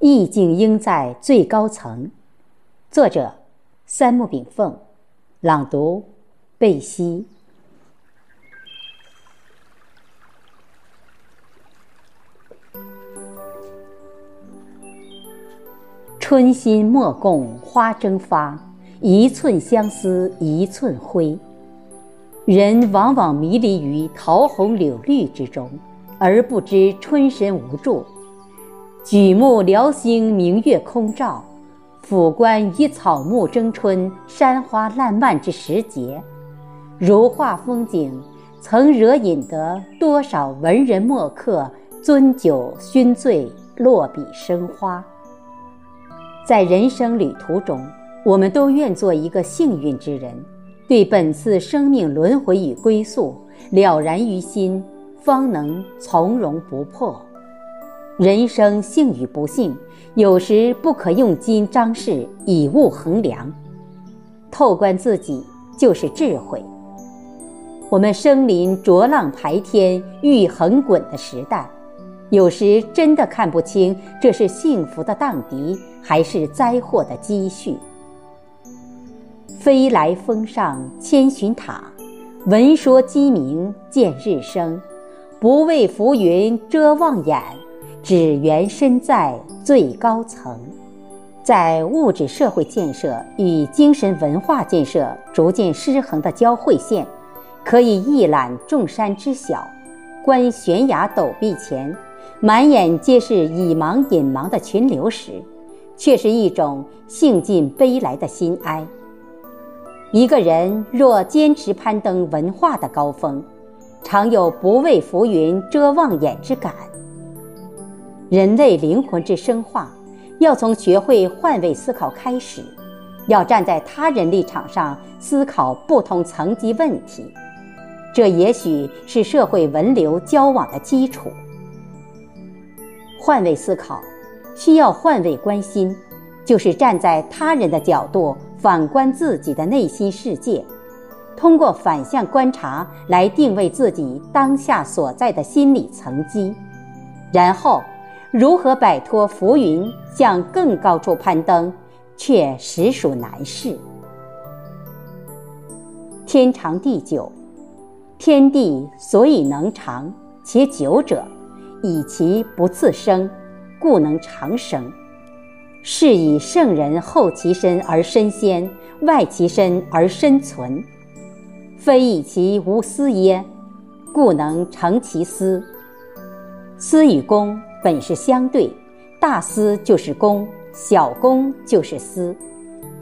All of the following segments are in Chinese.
意境应在最高层。作者：三木炳凤，朗读：贝西。春心莫共花争发，一寸相思一寸灰。人往往迷离于桃红柳绿之中，而不知春深无助。举目辽星明月空照，俯观以草木争春、山花烂漫之时节，如画风景，曾惹引得多少文人墨客樽酒醺醉，落笔生花。在人生旅途中，我们都愿做一个幸运之人，对本次生命轮回与归宿了然于心，方能从容不迫。人生幸与不幸，有时不可用金张饰以物衡量。透观自己，就是智慧。我们生临浊浪排天、欲横滚的时代。有时真的看不清，这是幸福的荡涤，还是灾祸的积蓄。飞来峰上千寻塔，闻说鸡鸣见日升。不畏浮云遮望眼，只缘身在最高层。在物质社会建设与精神文化建设逐渐失衡的交汇线，可以一览众山之小，观悬崖陡壁前。满眼皆是已茫隐茫的群流时，却是一种兴尽悲来的心哀。一个人若坚持攀登文化的高峰，常有不畏浮云遮望眼之感。人类灵魂之深化，要从学会换位思考开始，要站在他人立场上思考不同层级问题，这也许是社会文流交往的基础。换位思考，需要换位关心，就是站在他人的角度反观自己的内心世界，通过反向观察来定位自己当下所在的心理层级，然后如何摆脱浮云向更高处攀登，却实属难事。天长地久，天地所以能长且久者。以其不自生，故能长生。是以圣人后其身而身先，外其身而身存。非以其无私耶？故能成其私。私与公本是相对，大私就是公，小公就是私；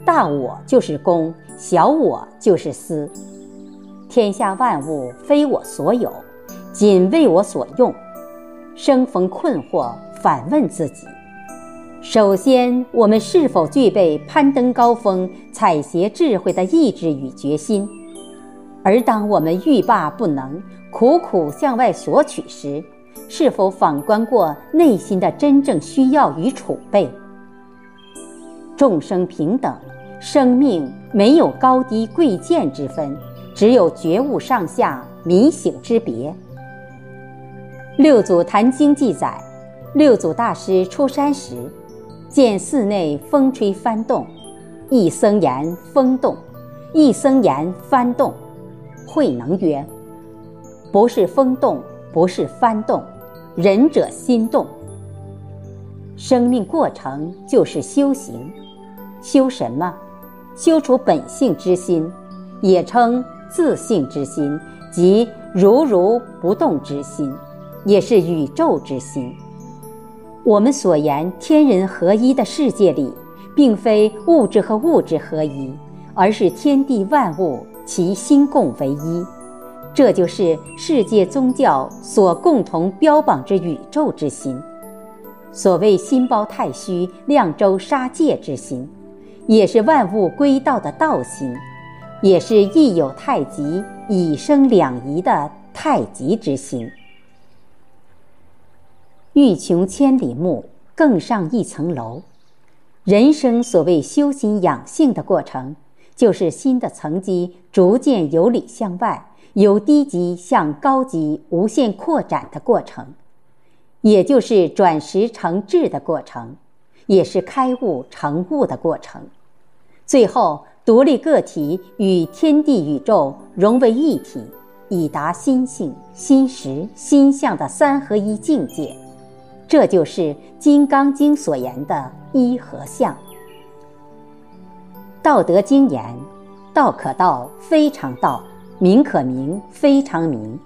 大我就是公，小我就是私。天下万物非我所有，仅为我所用。生逢困惑，反问自己：首先，我们是否具备攀登高峰、采撷智慧的意志与决心？而当我们欲罢不能、苦苦向外索取时，是否反观过内心的真正需要与储备？众生平等，生命没有高低贵贱之分，只有觉悟上下、迷醒之别。六祖坛经记载，六祖大师出山时，见寺内风吹幡动，一僧言风动，一僧言幡动。慧能曰：“不是风动，不是幡动，仁者心动。生命过程就是修行，修什么？修出本性之心，也称自性之心，即如如不动之心。”也是宇宙之心。我们所言天人合一的世界里，并非物质和物质合一，而是天地万物其心共为一。这就是世界宗教所共同标榜之宇宙之心。所谓心包太虚、量周杀戒之心，也是万物归道的道心，也是亦有太极以生两仪的太极之心。欲穷千里目，更上一层楼。人生所谓修心养性的过程，就是心的层级逐渐由里向外，由低级向高级无限扩展的过程，也就是转识成智的过程。也是开悟成悟的过程。最后，独立个体与天地宇宙融为一体，以达心性、心识、心相的三合一境界。这就是《金刚经》所言的一合相。《道德经》言：“道可道，非常道；名可名，非常名。”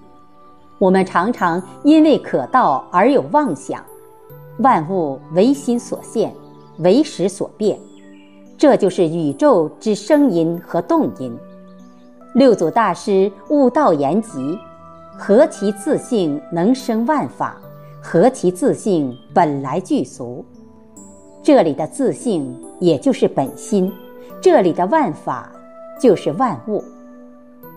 我们常常因为可道而有妄想，万物唯心所现，唯识所变。这就是宇宙之声音和动因。六祖大师悟道言极：“何其自性能生万法？何其自性本来具足？”这里的自性也就是本心，这里的万法就是万物。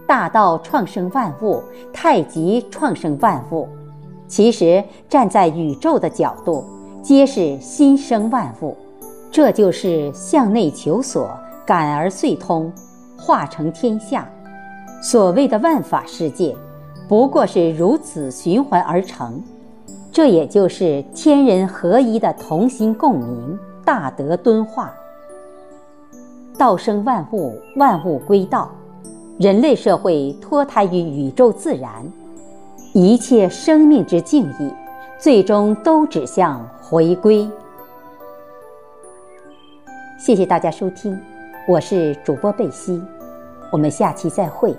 大道创生万物，太极创生万物。其实站在宇宙的角度，皆是心生万物。这就是向内求索，感而遂通，化成天下。所谓的万法世界，不过是如此循环而成。这也就是天人合一的同心共鸣，大德敦化。道生万物，万物归道。人类社会脱胎于宇宙自然，一切生命之敬意，最终都指向回归。谢谢大家收听，我是主播贝西，我们下期再会。